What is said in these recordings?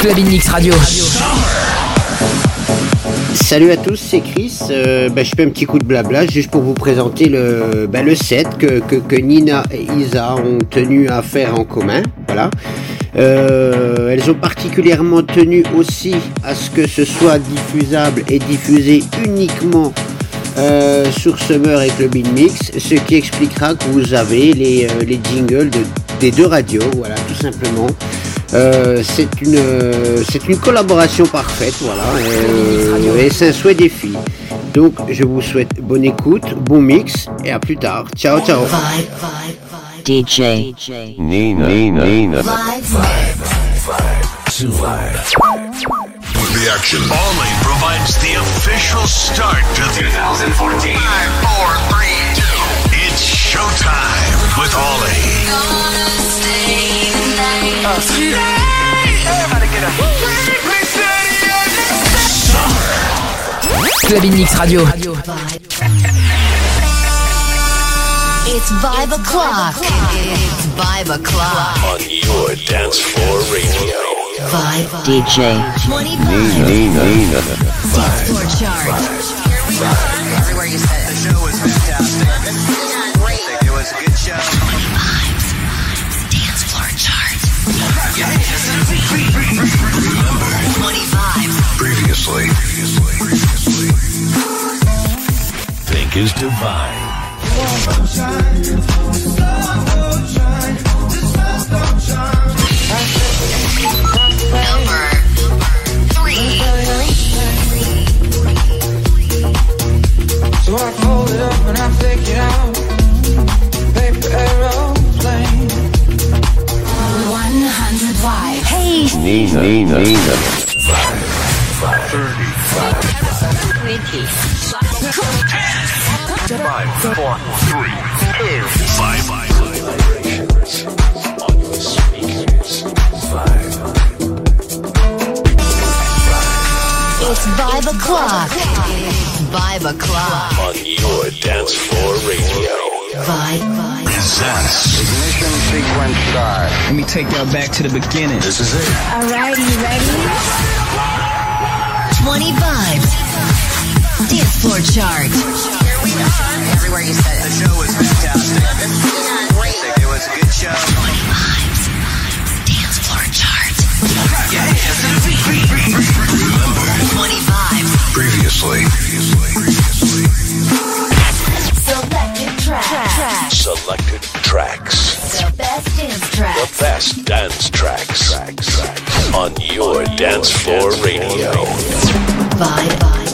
Club Radio. Salut à tous, c'est Chris. Euh, bah, je fais un petit coup de blabla juste pour vous présenter le, bah, set que, Nina et Isa ont tenu à faire en commun. Voilà. Euh, elles ont particulièrement tenu aussi à ce que ce soit diffusable et diffusé uniquement euh, sur Summer et Club In Mix, ce qui expliquera que vous avez les, les jingles de, des deux radios, voilà, tout simplement. Euh, c'est une c'est une collaboration parfaite, voilà, euh, et c'est un souhait des filles. Donc je vous souhaite bonne écoute, bon mix et à plus tard. Ciao ciao. DJ Nina Nina Nina With the action. Only provides the official start to 2014. 5, 4, 3, 2. It's showtime with Ollie. Club in Mix Radio. It's vibe o'clock. It's vibe o'clock. On your dance floor radio. Vibe DJ 25 Nina Nina floor chart. Everywhere you said it. The show was fantastic. It was a good show. Previously. Think is divine. number 3. So I fold it up and I it out. Nina Nina Nina Five, four, three, two, five, five, vibrations on your speakers. Five. it's vibe o'clock. It's vibe o'clock. On your dance floor radio. Vibe. Presents. Ignition sequence start. Let me take y'all back to the beginning. This is it. Alrighty, you ready? 25 Dance floor chart. Everywhere you said it. The show was fantastic. On your dance floor radio. Vibe.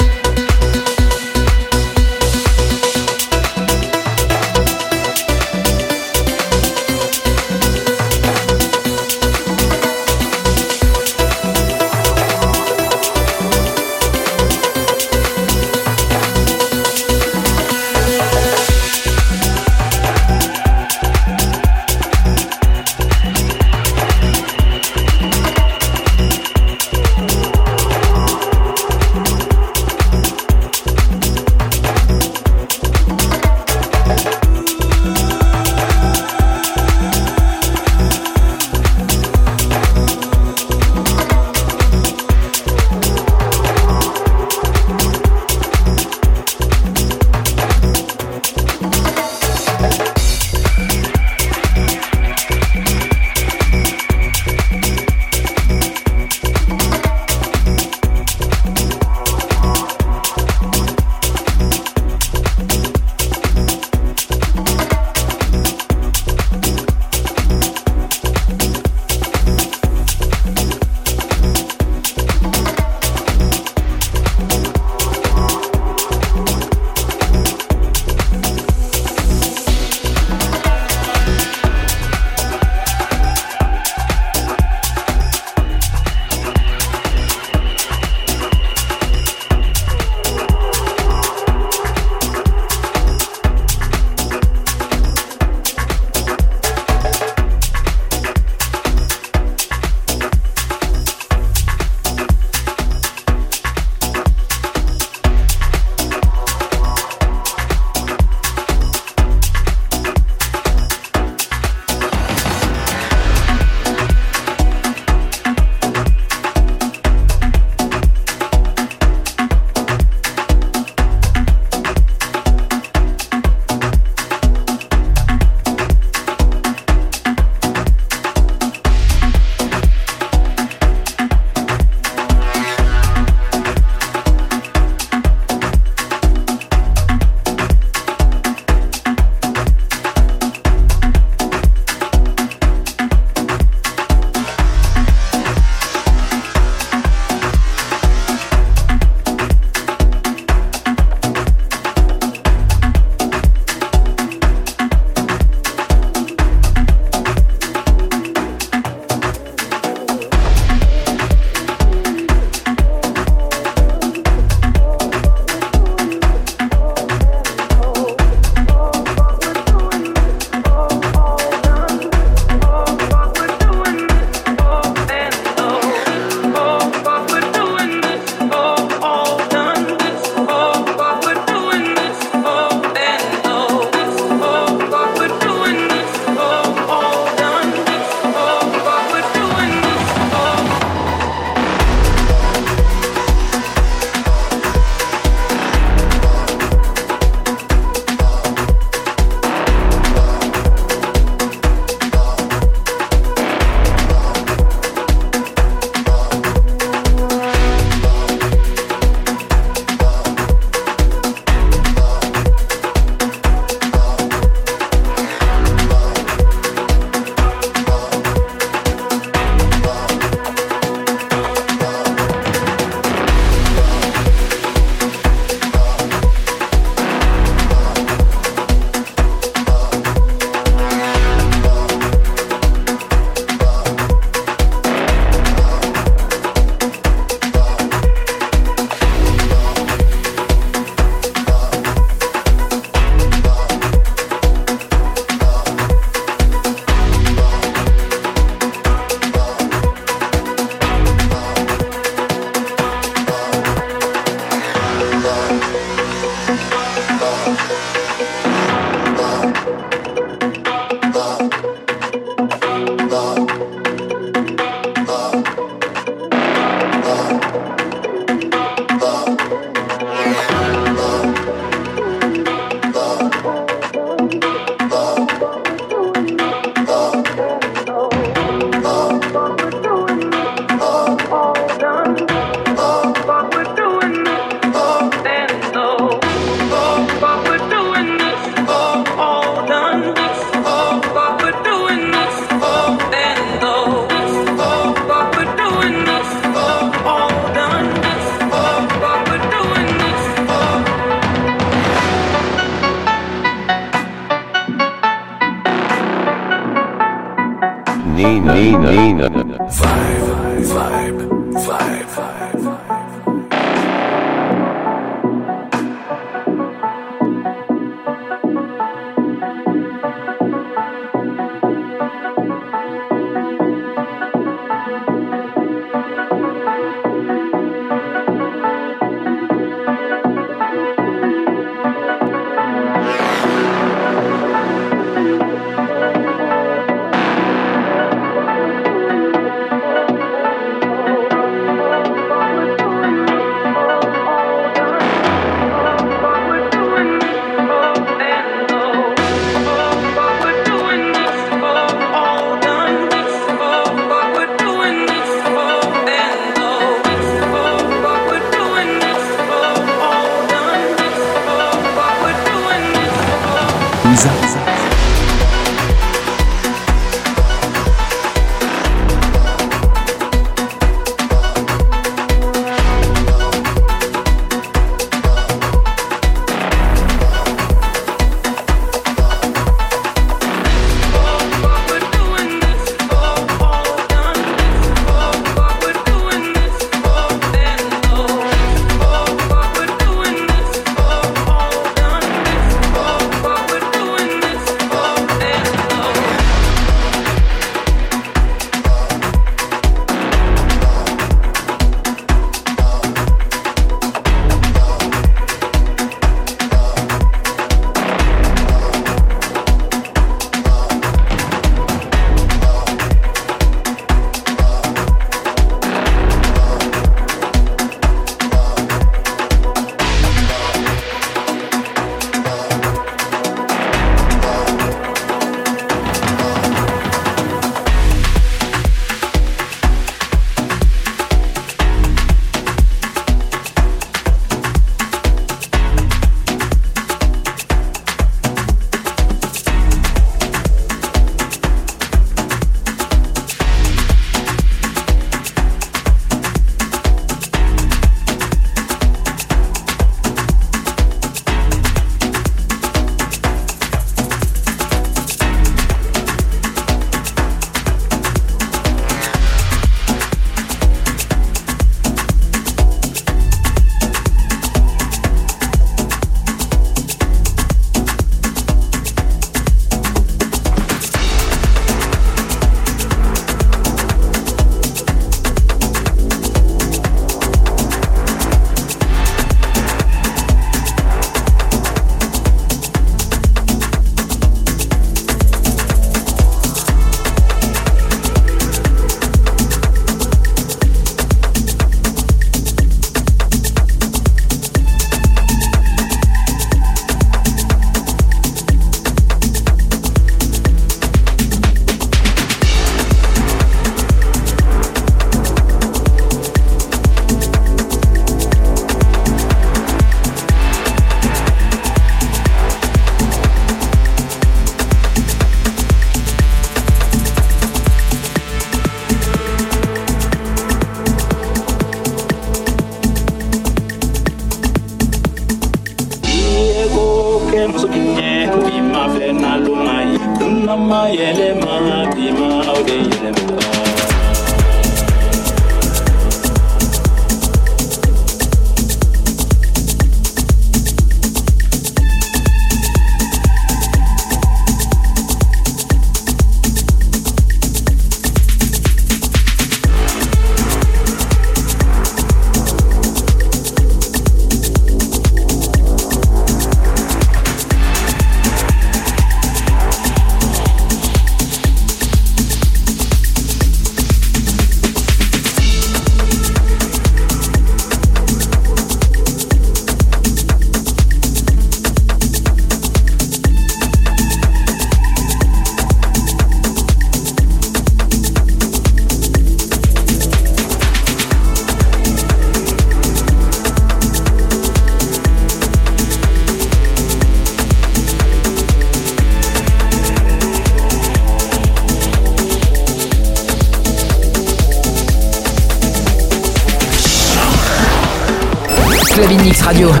Radio.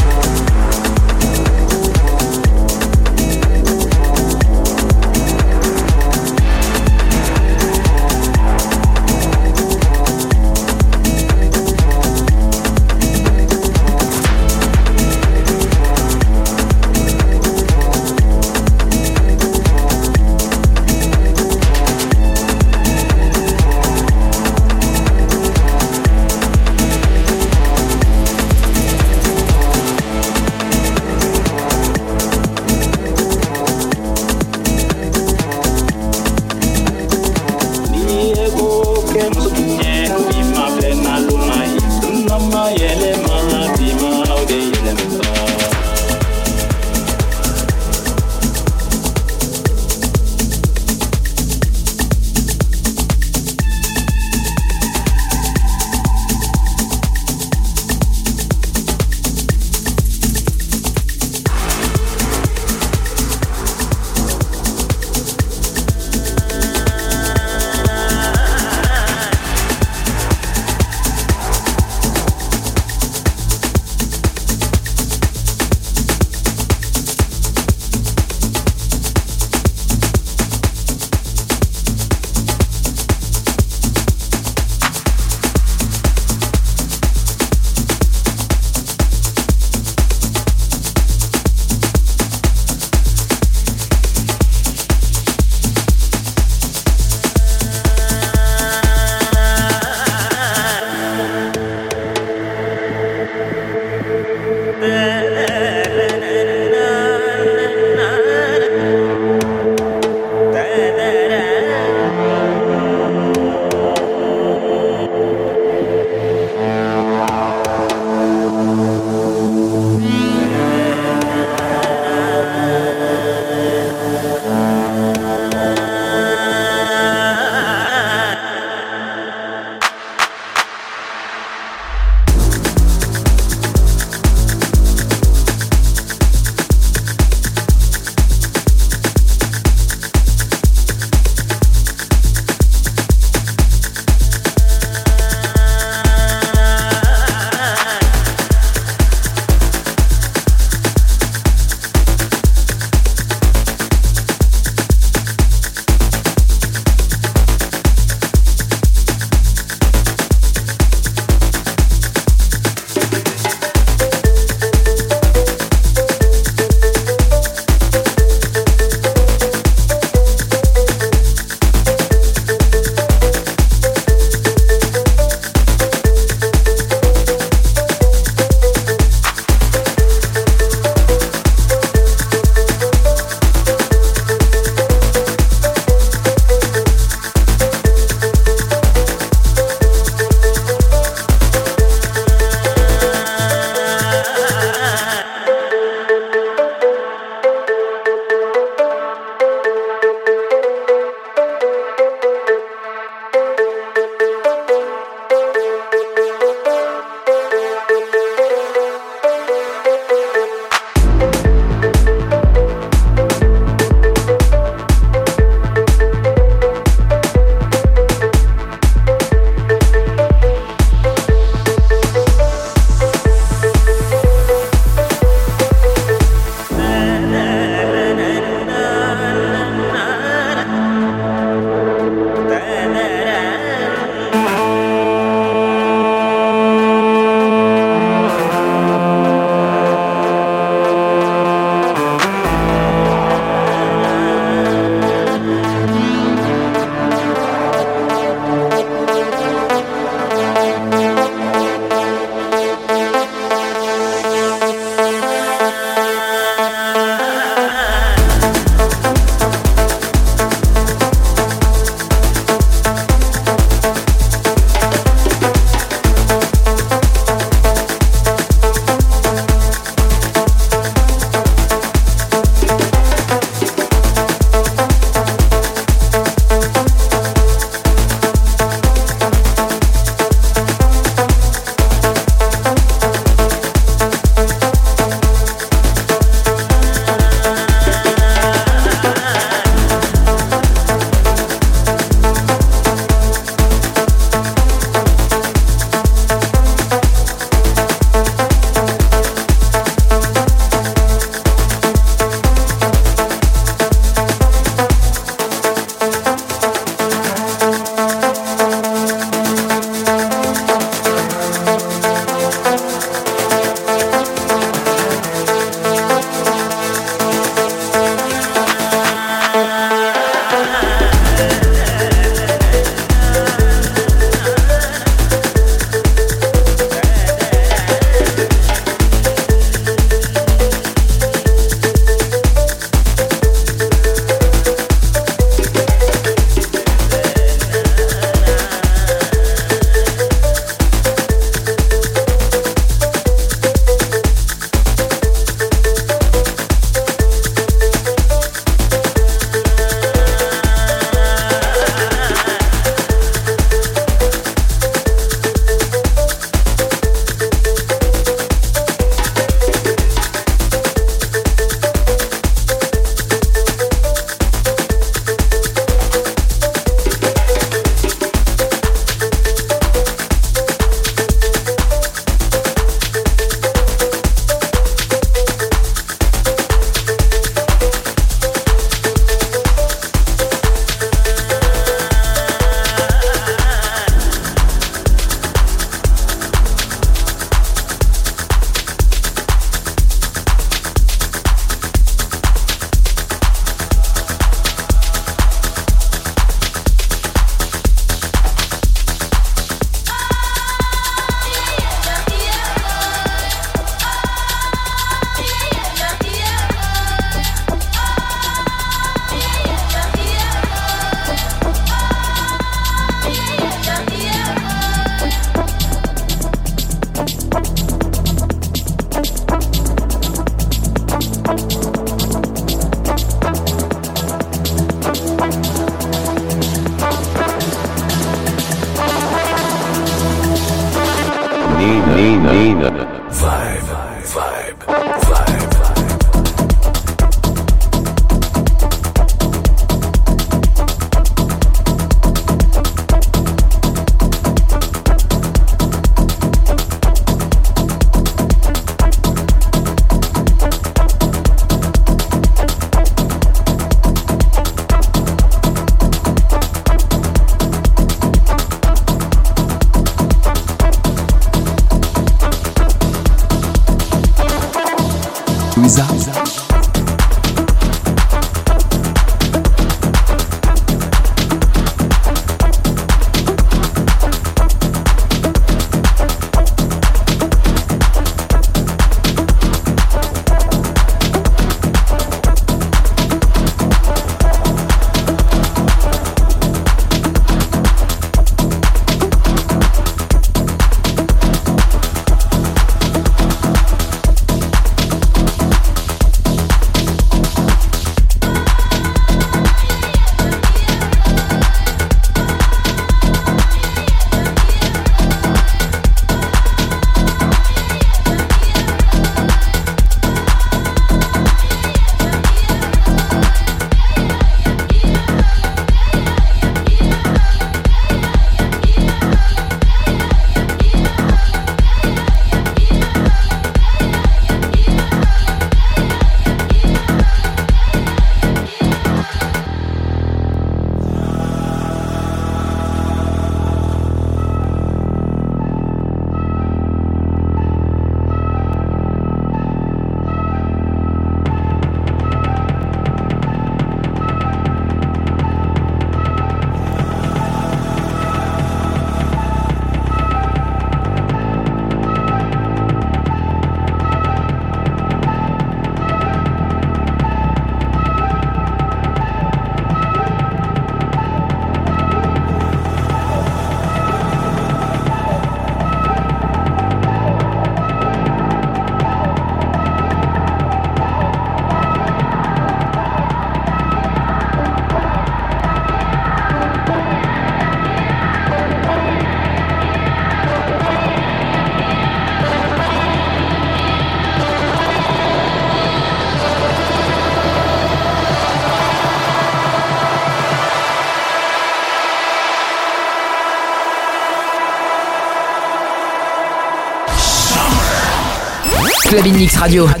Club Radio.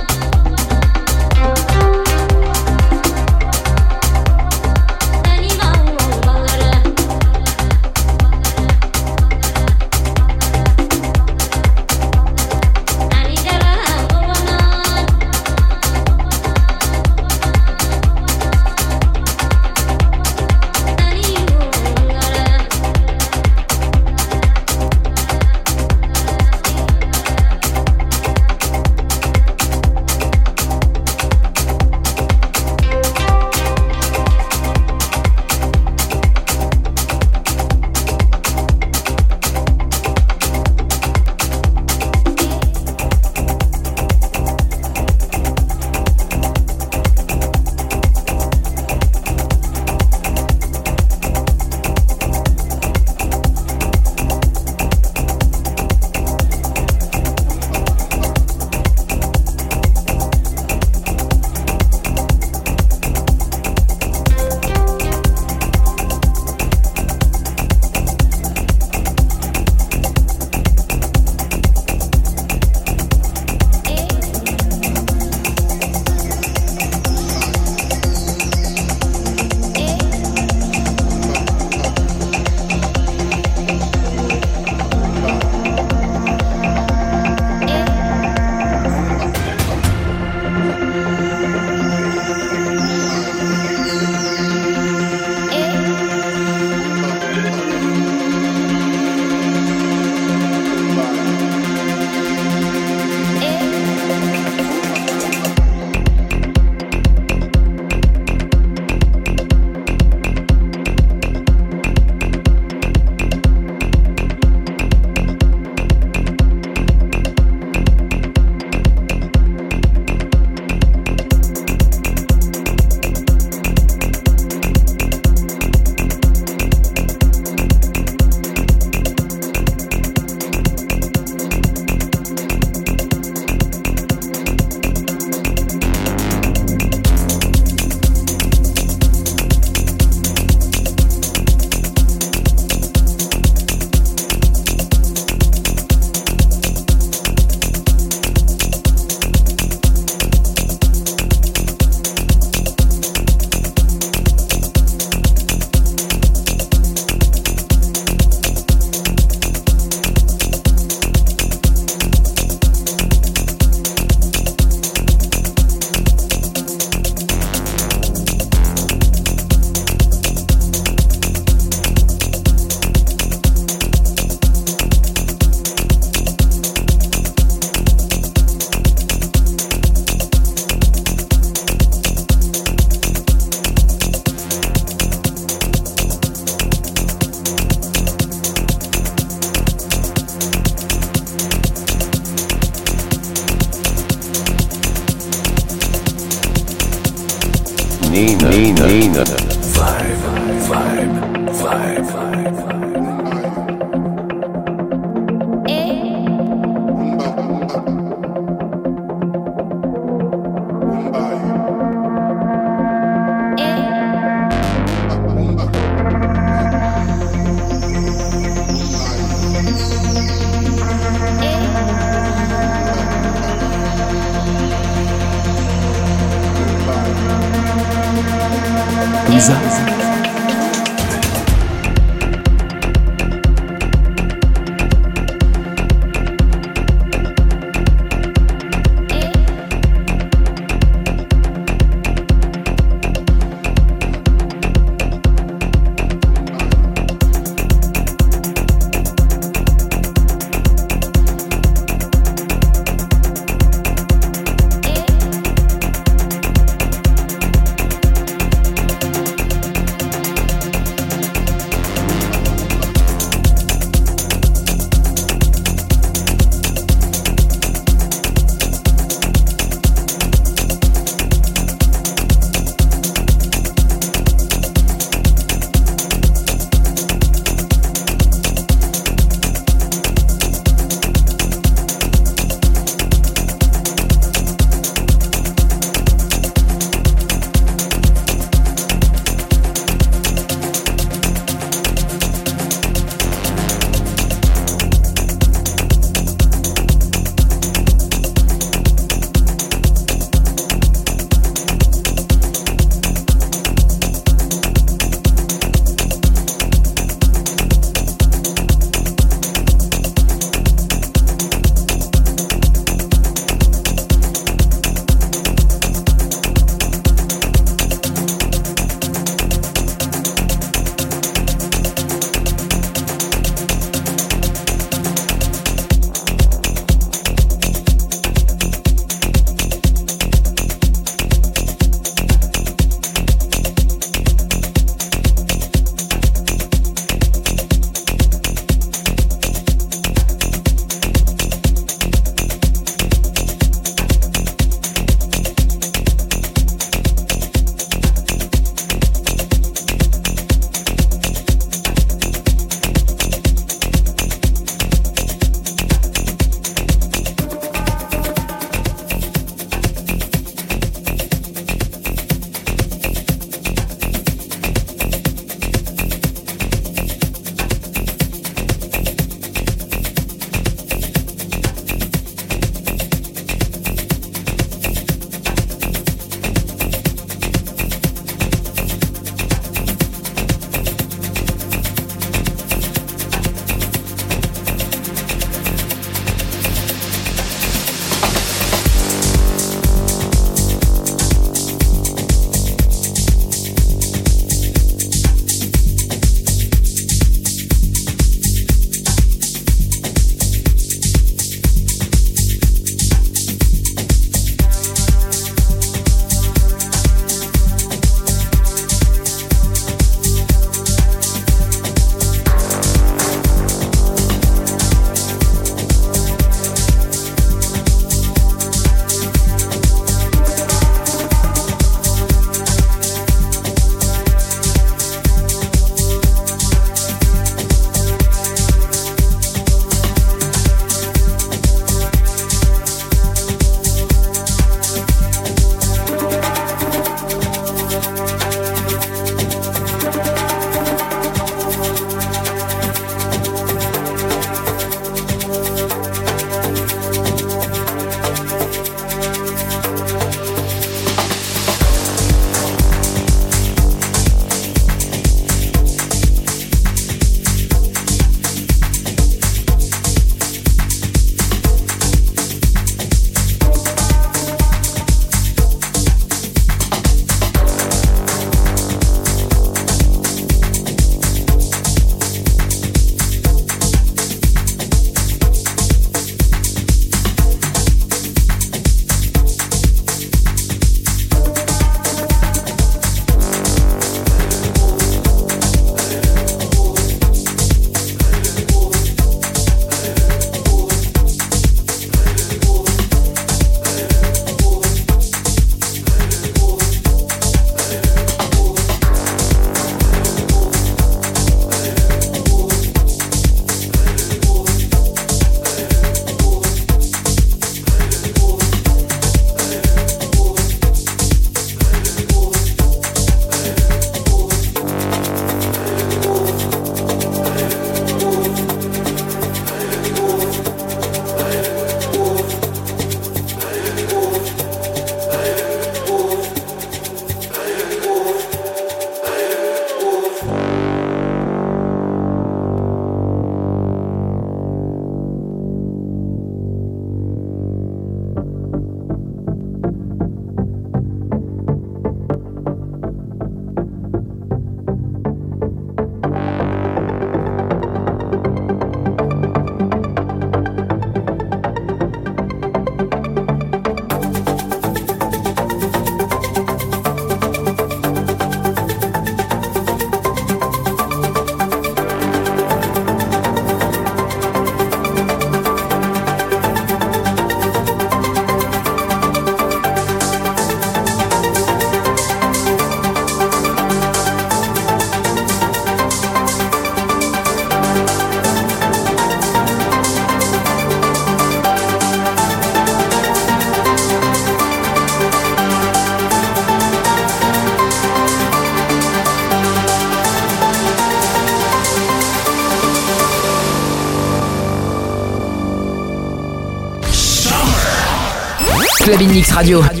Club Mix Radio.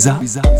Isa. Nina,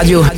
Radio.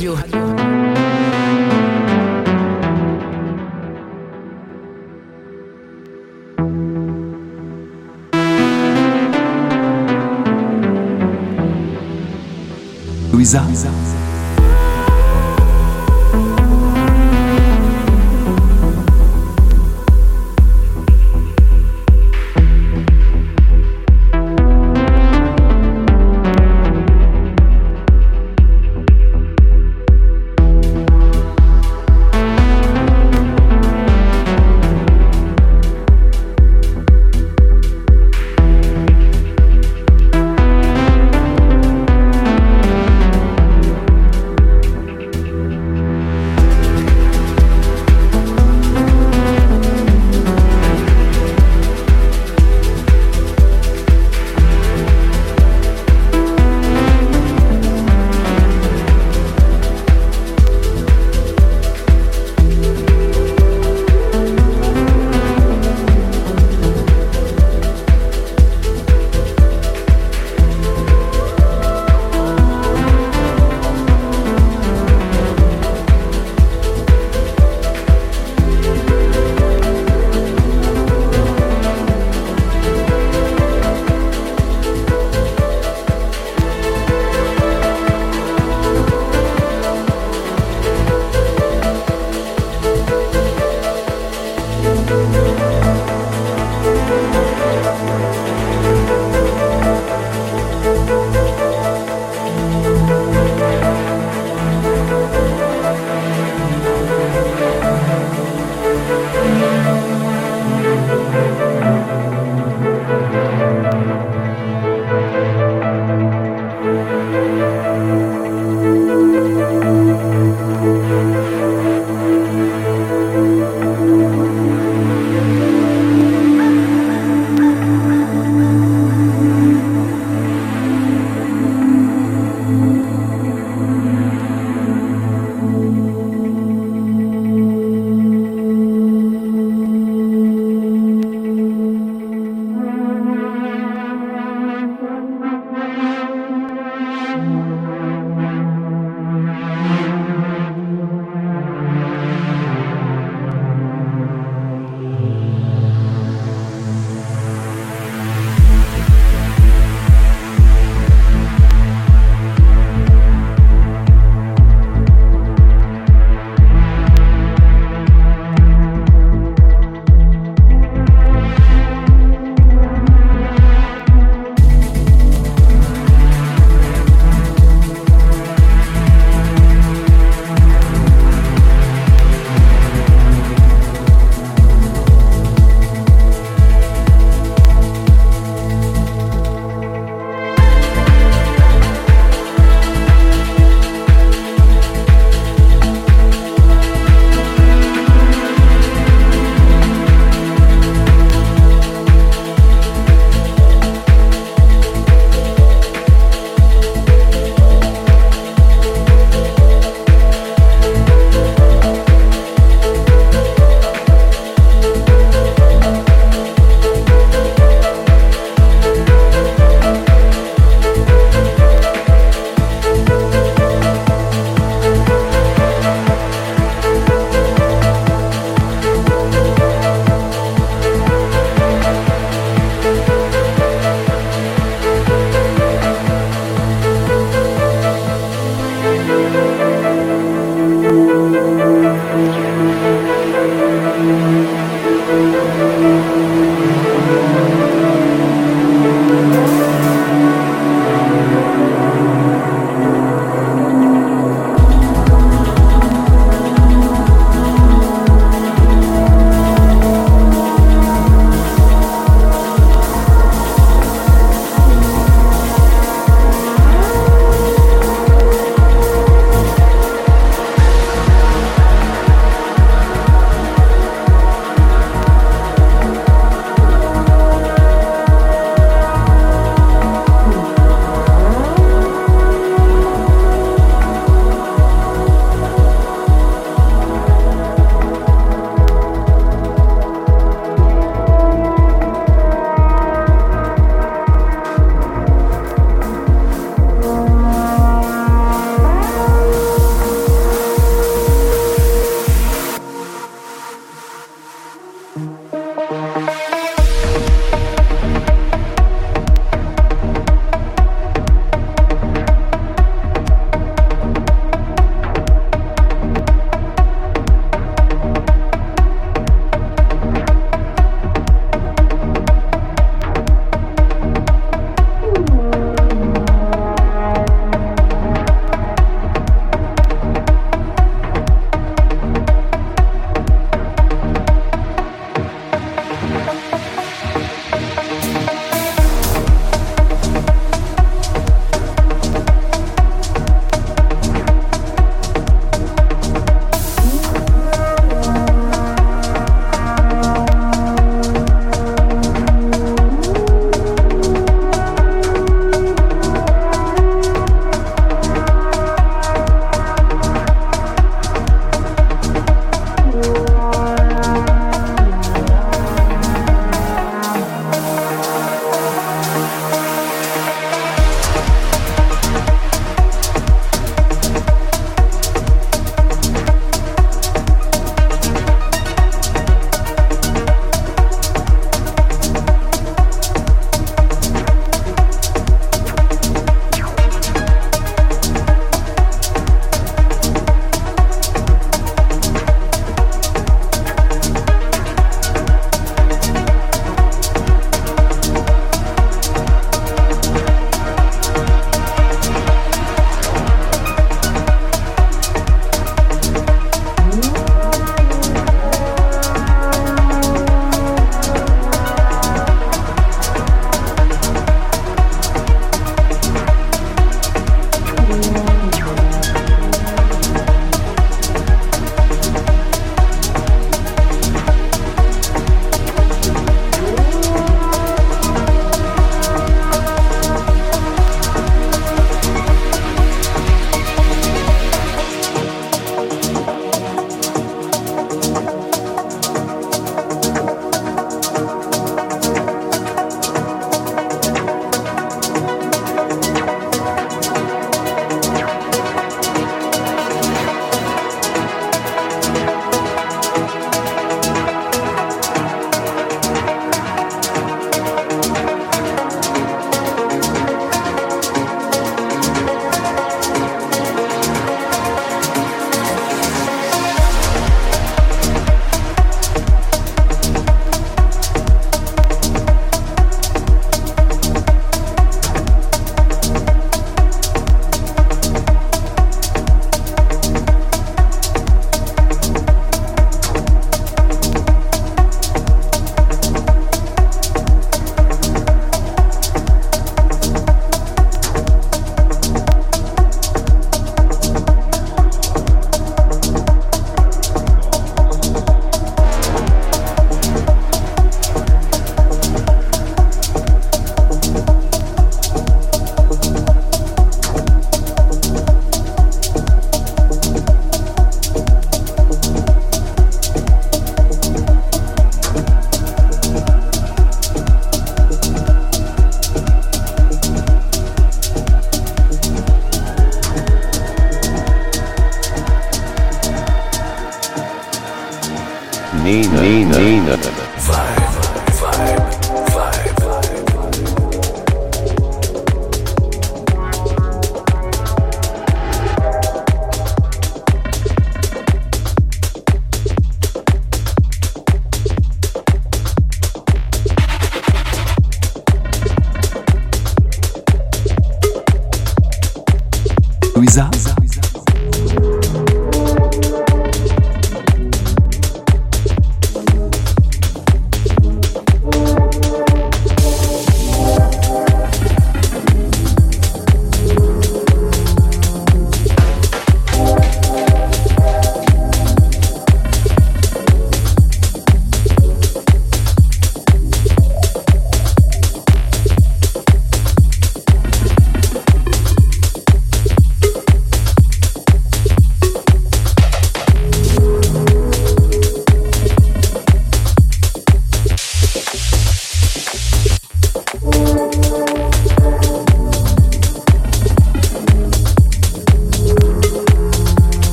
Nina,